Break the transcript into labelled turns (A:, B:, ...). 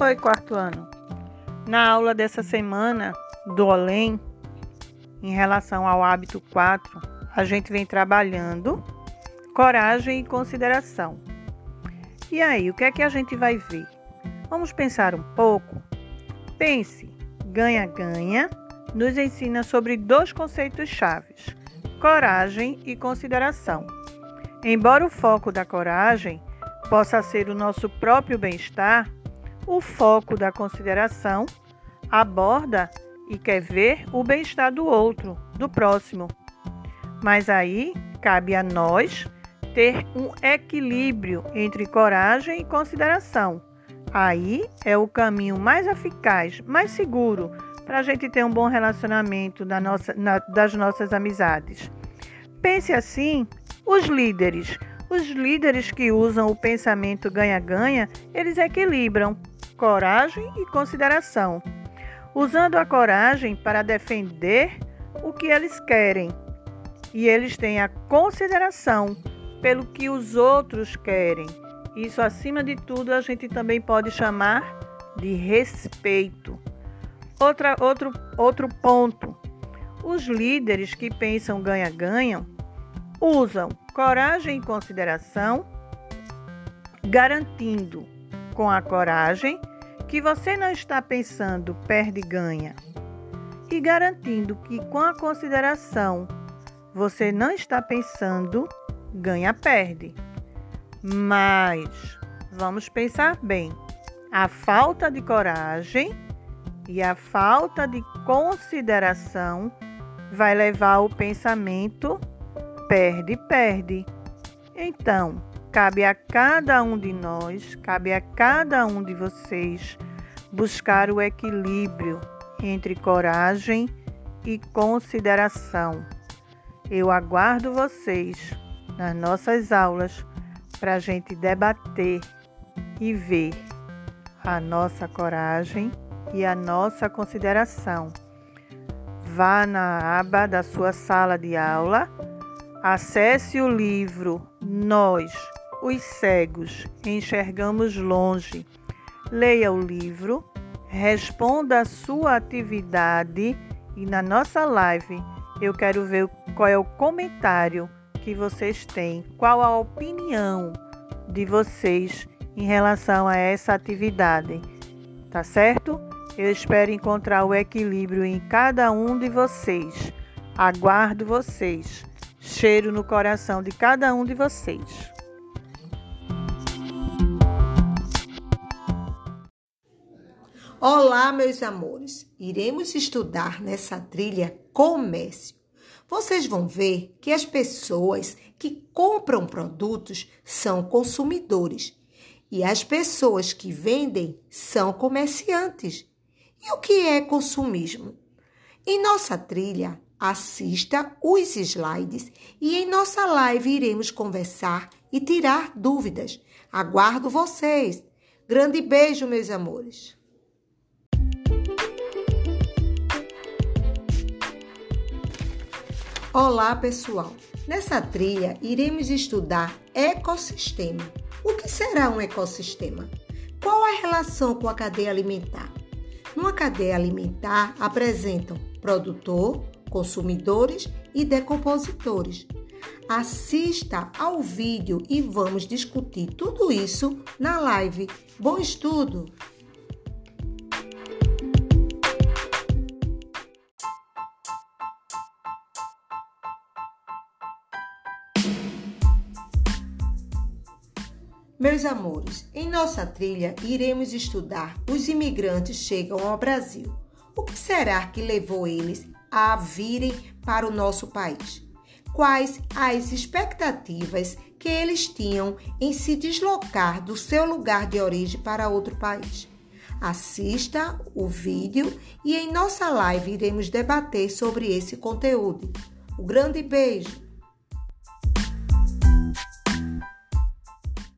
A: Oi, quarto ano. Na aula dessa semana do OLEM, em relação ao hábito 4, a gente vem trabalhando coragem e consideração. E aí, o que é que a gente vai ver? Vamos pensar um pouco? Pense, ganha-ganha nos ensina sobre dois conceitos chaves: coragem e consideração. Embora o foco da coragem possa ser o nosso próprio bem-estar, o foco da consideração aborda e quer ver o bem-estar do outro, do próximo. Mas aí cabe a nós ter um equilíbrio entre coragem e consideração. Aí é o caminho mais eficaz, mais seguro para a gente ter um bom relacionamento nossa, na, das nossas amizades. Pense assim: os líderes. Os líderes que usam o pensamento ganha-ganha, eles equilibram coragem e consideração, usando a coragem para defender o que eles querem. E eles têm a consideração pelo que os outros querem. Isso, acima de tudo, a gente também pode chamar de respeito. Outra, outro, outro ponto: os líderes que pensam ganha-ganham usam coragem e consideração, garantindo com a coragem que você não está pensando perde-ganha e garantindo que com a consideração você não está pensando ganha-perde. Mas vamos pensar bem: a falta de coragem e a falta de consideração vai levar o pensamento perde-perde. Então, cabe a cada um de nós, cabe a cada um de vocês buscar o equilíbrio entre coragem e consideração. Eu aguardo vocês nas nossas aulas para a gente debater e ver a nossa coragem e a nossa consideração. Vá na aba da sua sala de aula, acesse o livro Nós, os Cegos, Enxergamos Longe. Leia o livro, responda a sua atividade e na nossa live eu quero ver qual é o comentário que vocês têm, qual a opinião de vocês em relação a essa atividade, tá certo? Eu espero encontrar o equilíbrio em cada um de vocês. Aguardo vocês. Cheiro no coração de cada um de vocês.
B: Olá, meus amores. Iremos estudar nessa trilha comércio. Vocês vão ver que as pessoas que compram produtos são consumidores e as pessoas que vendem são comerciantes. E o que é consumismo? Em nossa trilha, assista os slides e em nossa live iremos conversar e tirar dúvidas. Aguardo vocês. Grande beijo, meus amores. Olá, pessoal! Nessa trilha, iremos estudar ecossistema. O que será um ecossistema? Qual a relação com a cadeia alimentar? Numa cadeia alimentar apresentam produtor, consumidores e decompositores. Assista ao vídeo e vamos discutir tudo isso na live. Bom estudo! Meus amores, em nossa trilha iremos estudar os imigrantes chegam ao Brasil. O que será que levou eles a virem para o nosso país? Quais as expectativas que eles tinham em se deslocar do seu lugar de origem para outro país? Assista o vídeo e em nossa live iremos debater sobre esse conteúdo. Um grande beijo!